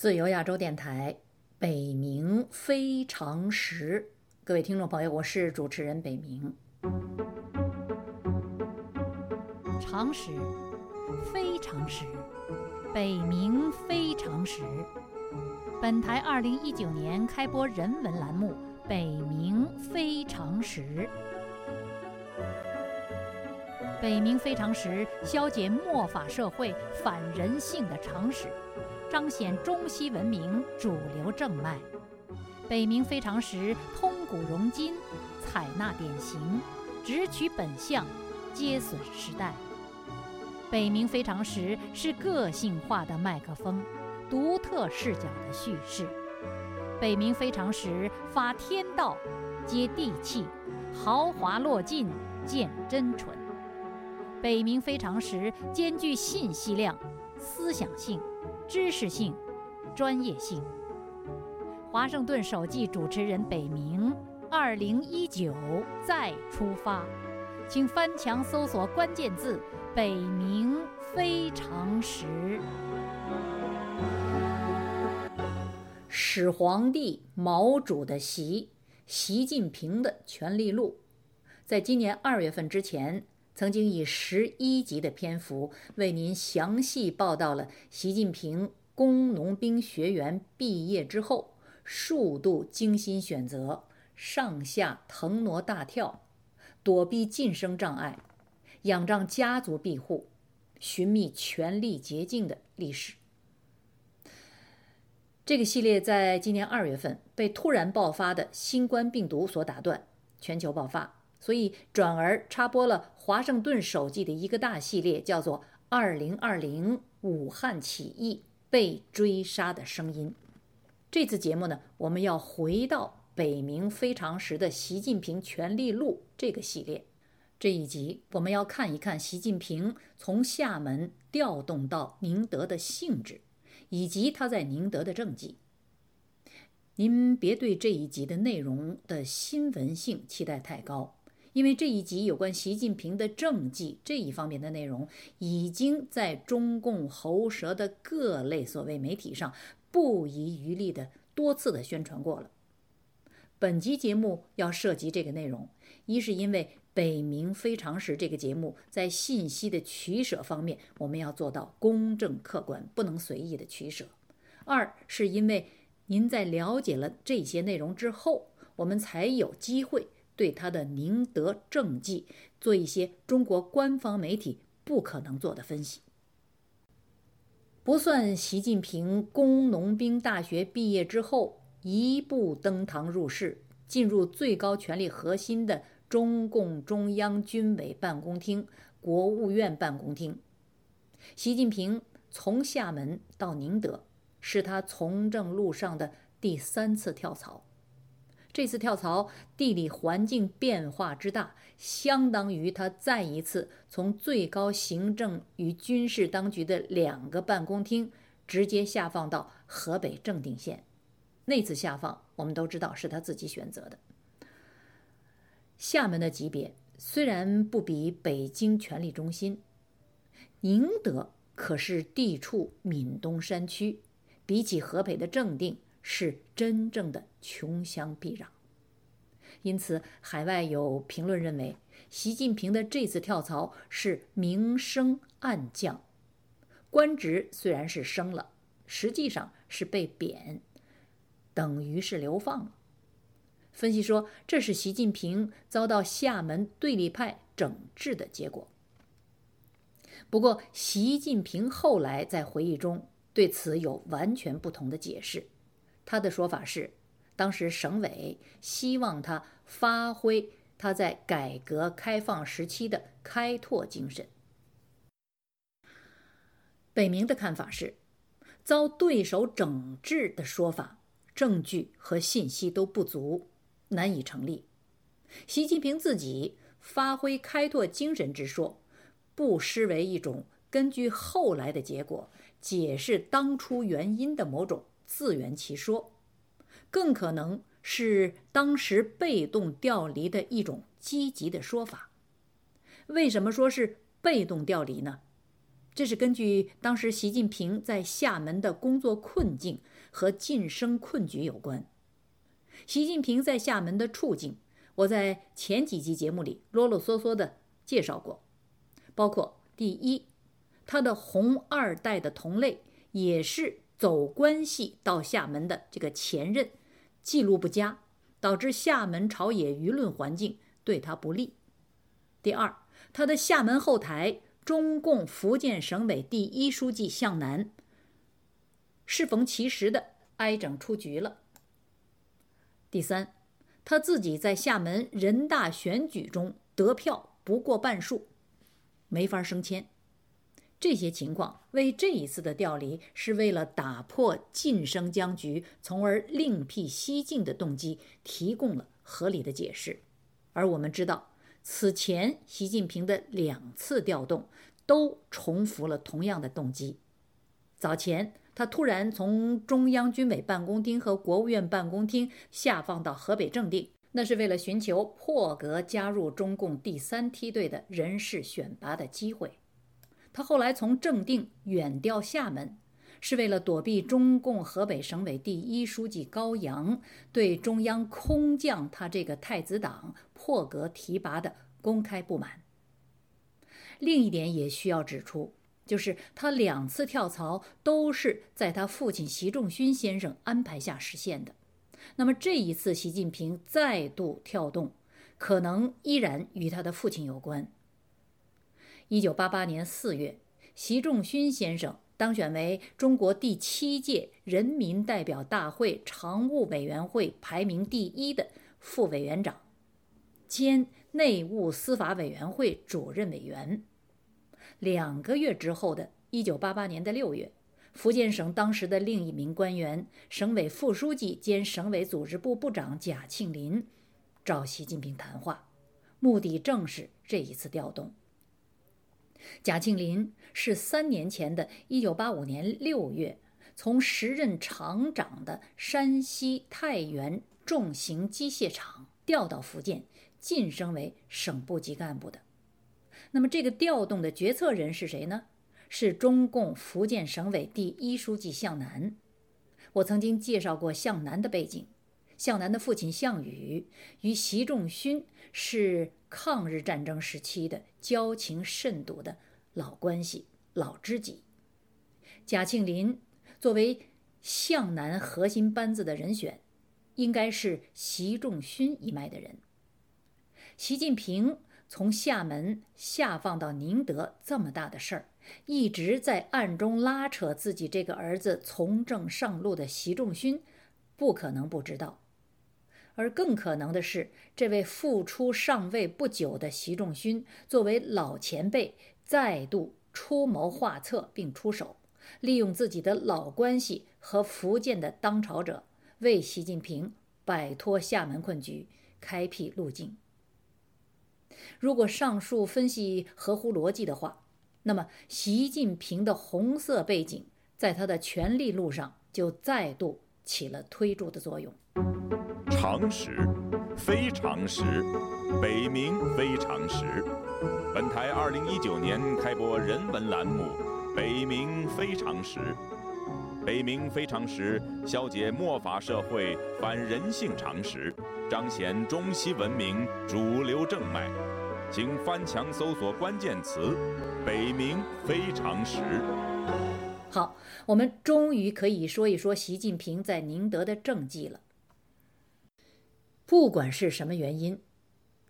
自由亚洲电台，北冥非常时，各位听众朋友，我是主持人北冥。常识，非常时，北冥非常时。本台二零一九年开播人文栏目《北冥非常时》。北冥非常时，消解末法社会反人性的常识。彰显中西文明主流正脉，北冥非常时，通古融今，采纳典型，直取本相，接损时代。北冥非常时是个性化的麦克风，独特视角的叙事。北冥非常时发天道，接地气，豪华落尽，见真纯。北冥非常时兼具信息量、思想性。知识性、专业性。华盛顿首季主持人北冥，二零一九再出发，请翻墙搜索关键字“北冥非常时”。始皇帝毛主的习，习近平的权力录，在今年二月份之前。曾经以十一集的篇幅为您详细报道了习近平工农兵学员毕业之后数度精心选择、上下腾挪大跳、躲避晋升障碍、仰仗家族庇护、寻觅权力捷径的历史。这个系列在今年二月份被突然爆发的新冠病毒所打断，全球爆发。所以，转而插播了华盛顿首季的一个大系列，叫做《二零二零武汉起义被追杀的声音》。这次节目呢，我们要回到北冥非常时的习近平权力录这个系列。这一集我们要看一看习近平从厦门调动到宁德的性质，以及他在宁德的政绩。您别对这一集的内容的新闻性期待太高。因为这一集有关习近平的政绩这一方面的内容，已经在中共喉舌的各类所谓媒体上不遗余力的多次的宣传过了。本集节目要涉及这个内容，一是因为《北冥非常时》这个节目在信息的取舍方面，我们要做到公正客观，不能随意的取舍；二是因为您在了解了这些内容之后，我们才有机会。对他的宁德政绩做一些中国官方媒体不可能做的分析。不算习近平工农兵大学毕业之后一步登堂入室，进入最高权力核心的中共中央军委办公厅、国务院办公厅，习近平从厦门到宁德，是他从政路上的第三次跳槽。这次跳槽，地理环境变化之大，相当于他再一次从最高行政与军事当局的两个办公厅直接下放到河北正定县。那次下放，我们都知道是他自己选择的。厦门的级别虽然不比北京权力中心，宁德可是地处闽东山区，比起河北的正定。是真正的穷乡僻壤，因此海外有评论认为，习近平的这次跳槽是明升暗降，官职虽然是升了，实际上是被贬，等于是流放了。分析说，这是习近平遭到厦门对立派整治的结果。不过，习近平后来在回忆中对此有完全不同的解释。他的说法是，当时省委希望他发挥他在改革开放时期的开拓精神。北明的看法是，遭对手整治的说法，证据和信息都不足，难以成立。习近平自己发挥开拓精神之说，不失为一种根据后来的结果解释当初原因的某种。自圆其说，更可能是当时被动调离的一种积极的说法。为什么说是被动调离呢？这是根据当时习近平在厦门的工作困境和晋升困局有关。习近平在厦门的处境，我在前几集节目里啰啰嗦嗦地介绍过，包括第一，他的红二代的同类也是走关系到厦门的这个前任，记录不佳，导致厦门朝野舆论环境对他不利。第二，他的厦门后台。中共福建省委第一书记向南适逢其时的挨整出局了。第三，他自己在厦门人大选举中得票不过半数，没法升迁。这些情况为这一次的调离是为了打破晋升僵局，从而另辟蹊径的动机提供了合理的解释。而我们知道。此前，习近平的两次调动都重复了同样的动机。早前，他突然从中央军委办公厅和国务院办公厅下放到河北正定，那是为了寻求破格加入中共第三梯队的人事选拔的机会。他后来从正定远调厦门。是为了躲避中共河北省委第一书记高扬对中央空降他这个太子党破格提拔的公开不满。另一点也需要指出，就是他两次跳槽都是在他父亲习仲勋先生安排下实现的。那么这一次习近平再度跳动，可能依然与他的父亲有关。一九八八年四月，习仲勋先生。当选为中国第七届人民代表大会常务委员会排名第一的副委员长，兼内务司法委员会主任委员。两个月之后的1988年的六月，福建省当时的另一名官员、省委副书记兼省委组织部部长贾庆林找习近平谈话，目的正是这一次调动。贾庆林是三年前的1985年6月，从时任厂长的山西太原重型机械厂调到福建，晋升为省部级干部的。那么，这个调动的决策人是谁呢？是中共福建省委第一书记向南。我曾经介绍过向南的背景，向南的父亲项羽与习仲勋是。抗日战争时期的交情甚笃的老关系、老知己，贾庆林作为向南核心班子的人选，应该是习仲勋一脉的人。习近平从厦门下放到宁德这么大的事儿，一直在暗中拉扯自己这个儿子从政上路的习仲勋，不可能不知道。而更可能的是，这位复出上位不久的习仲勋，作为老前辈，再度出谋划策并出手，利用自己的老关系和福建的当朝者，为习近平摆脱厦门困局开辟路径。如果上述分析合乎逻辑的话，那么习近平的红色背景，在他的权力路上就再度起了推助的作用。常识，非常识，北冥非常识。本台二零一九年开播人文栏目《北冥非常识》，北冥非常识消解末法社会反人性常识，彰显中西文明主流正脉。请翻墙搜索关键词“北冥非常识”。好，我们终于可以说一说习近平在宁德的政绩了。不管是什么原因，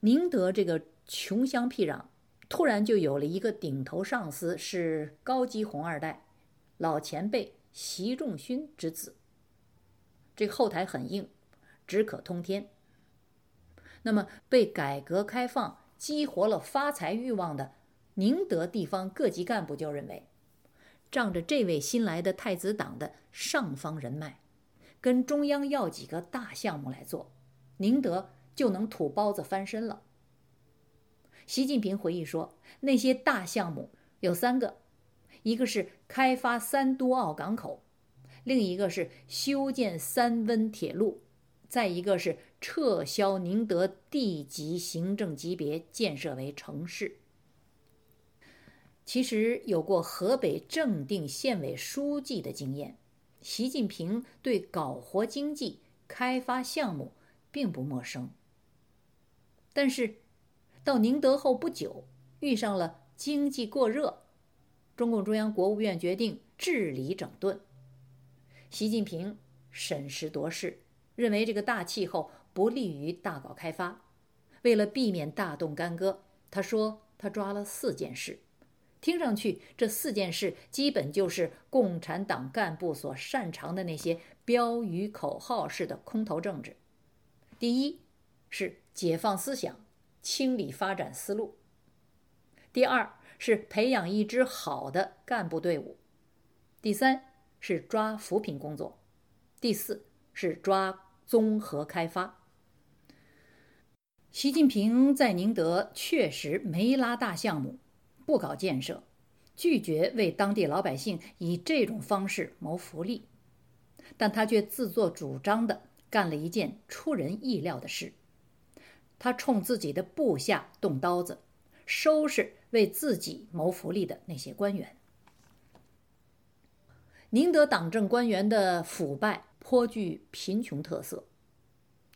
宁德这个穷乡僻壤，突然就有了一个顶头上司，是高级红二代，老前辈习仲勋之子。这后台很硬，只可通天。那么，被改革开放激活了发财欲望的宁德地方各级干部就认为，仗着这位新来的太子党的上方人脉，跟中央要几个大项目来做。宁德就能土包子翻身了。习近平回忆说：“那些大项目有三个，一个是开发三都澳港口，另一个是修建三温铁路，再一个是撤销宁德地级行政级别，建设为城市。”其实有过河北正定县委书记的经验，习近平对搞活经济、开发项目并不陌生。但是，到宁德后不久，遇上了经济过热，中共中央、国务院决定治理整顿。习近平审时度势，认为这个大气候不利于大搞开发。为了避免大动干戈，他说他抓了四件事。听上去，这四件事基本就是共产党干部所擅长的那些标语口号式的空头政治。第一是解放思想，清理发展思路；第二是培养一支好的干部队伍；第三是抓扶贫工作；第四是抓综合开发。习近平在宁德确实没拉大项目。不搞建设，拒绝为当地老百姓以这种方式谋福利，但他却自作主张的干了一件出人意料的事：他冲自己的部下动刀子，收拾为自己谋福利的那些官员。宁德党政官员的腐败颇具贫穷特色，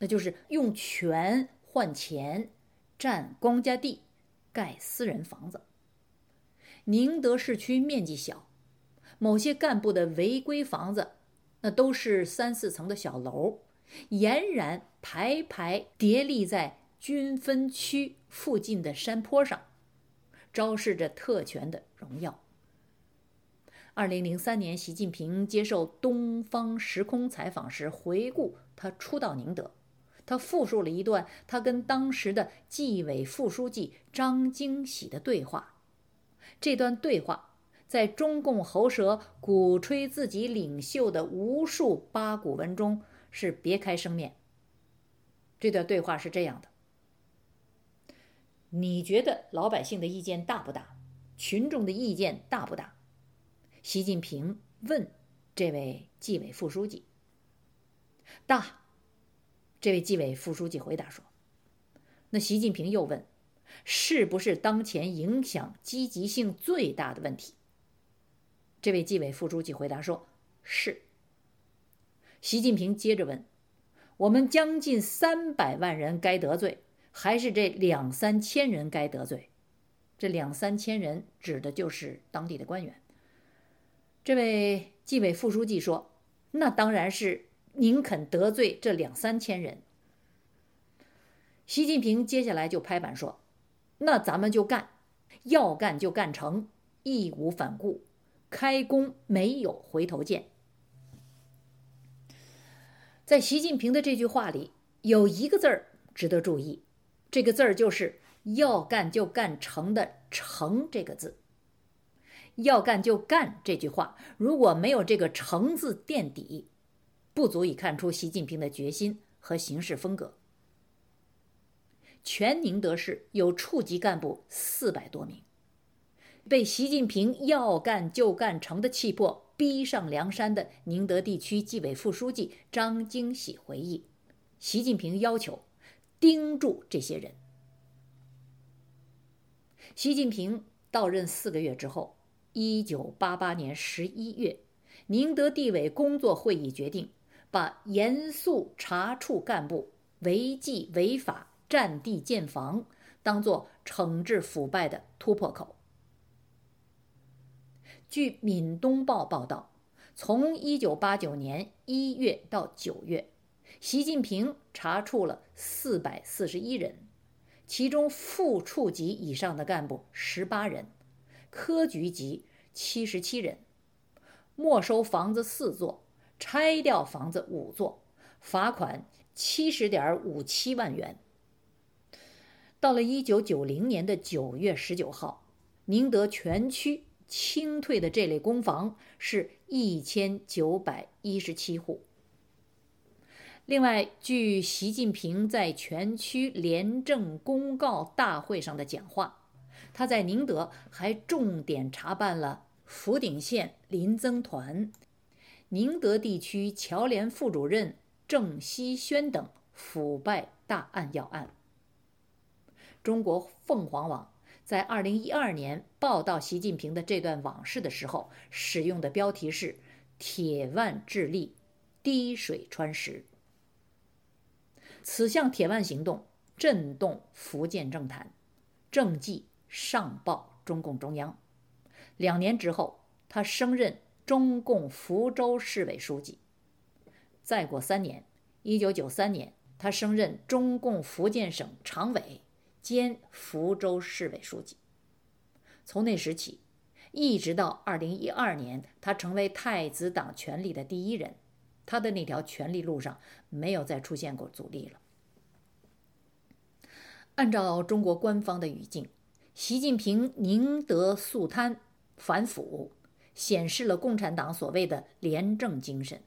那就是用权换钱，占公家地，盖私人房子。宁德市区面积小，某些干部的违规房子，那都是三四层的小楼，俨然排排叠立在军分区附近的山坡上，昭示着特权的荣耀。二零零三年，习近平接受《东方时空》采访时回顾他初到宁德，他复述了一段他跟当时的纪委副书记张经喜的对话。这段对话在中共喉舌鼓吹自己领袖的无数八股文中是别开生面。这段对话是这样的：你觉得老百姓的意见大不大？群众的意见大不大？习近平问这位纪委副书记。大。这位纪委副书记回答说。那习近平又问。是不是当前影响积极性最大的问题？这位纪委副书记回答说：“是。”习近平接着问：“我们将近三百万人该得罪，还是这两三千人该得罪？”这两三千人指的就是当地的官员。这位纪委副书记说：“那当然是宁肯得罪这两三千人。”习近平接下来就拍板说。那咱们就干，要干就干成，义无反顾，开工没有回头箭。在习近平的这句话里，有一个字儿值得注意，这个字儿就是“要干就干成”的“成”这个字。要干就干这句话，如果没有这个“成”字垫底，不足以看出习近平的决心和行事风格。全宁德市有处级干部四百多名，被习近平要干就干成的气魄逼上梁山的宁德地区纪委副书记张京喜回忆，习近平要求盯住这些人。习近平到任四个月之后，一九八八年十一月，宁德地委工作会议决定，把严肃查处干部违纪违法。占地建房，当做惩治腐败的突破口。据《闽东报》报道，从1989年1月到9月，习近平查处了441人，其中副处级以上的干部18人，科局级77人，没收房子4座，拆掉房子5座，罚款70.57万元。到了一九九零年的九月十九号，宁德全区清退的这类公房是一千九百一十七户。另外，据习近平在全区廉政公告大会上的讲话，他在宁德还重点查办了福鼎县林增团、宁德地区侨联副主任郑希轩等腐败大案要案。中国凤凰网在二零一二年报道习近平的这段往事的时候，使用的标题是“铁腕治吏，滴水穿石”。此项铁腕行动震动福建政坛，政绩上报中共中央。两年之后，他升任中共福州市委书记。再过三年，一九九三年，他升任中共福建省常委兼福州市委书记。从那时起，一直到二零一二年，他成为太子党权力的第一人。他的那条权力路上没有再出现过阻力了。按照中国官方的语境，习近平宁德肃贪。反腐显示了共产党所谓的廉政精神。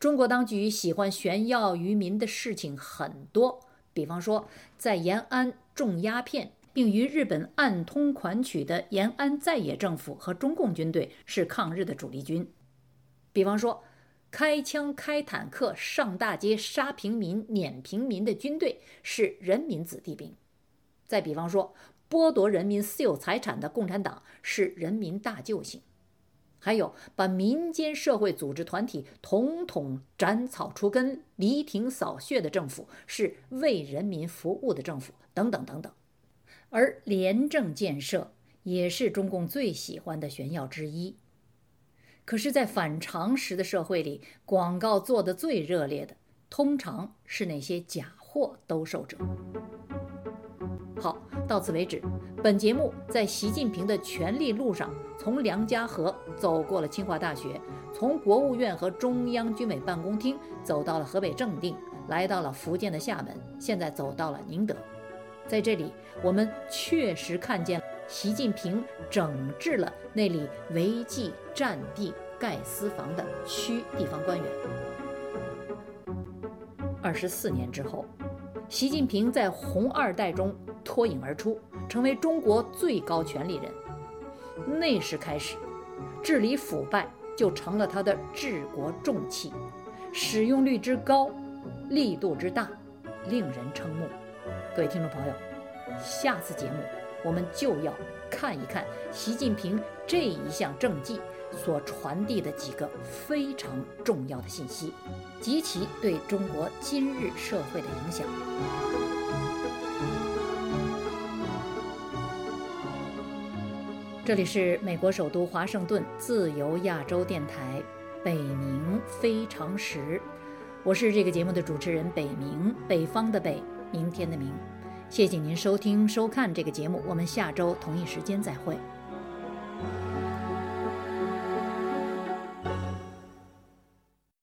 中国当局喜欢炫耀于民的事情很多，比方说在延安种鸦片，并与日本暗通款曲的延安在野政府和中共军队是抗日的主力军；比方说开枪开坦克上大街杀平民撵平民的军队是人民子弟兵；再比方说。剥夺人民私有财产的共产党是人民大救星，还有把民间社会组织团体统统斩草除根、犁庭扫穴的政府是为人民服务的政府，等等等等。而廉政建设也是中共最喜欢的炫耀之一。可是，在反常识的社会里，广告做得最热烈的，通常是那些假货兜售者。好，到此为止。本节目在习近平的权力路上，从梁家河走过了清华大学，从国务院和中央军委办公厅走到了河北正定，来到了福建的厦门，现在走到了宁德。在这里，我们确实看见习近平整治了那里违纪占地盖私房的区地方官员。二十四年之后。习近平在红二代中脱颖而出，成为中国最高权力人。那时开始，治理腐败就成了他的治国重器，使用率之高，力度之大，令人瞠目。各位听众朋友，下次节目我们就要看一看习近平这一项政绩。所传递的几个非常重要的信息，及其对中国今日社会的影响。这里是美国首都华盛顿自由亚洲电台北冥非常时，我是这个节目的主持人北冥，北方的北，明天的明。谢谢您收听收看这个节目，我们下周同一时间再会。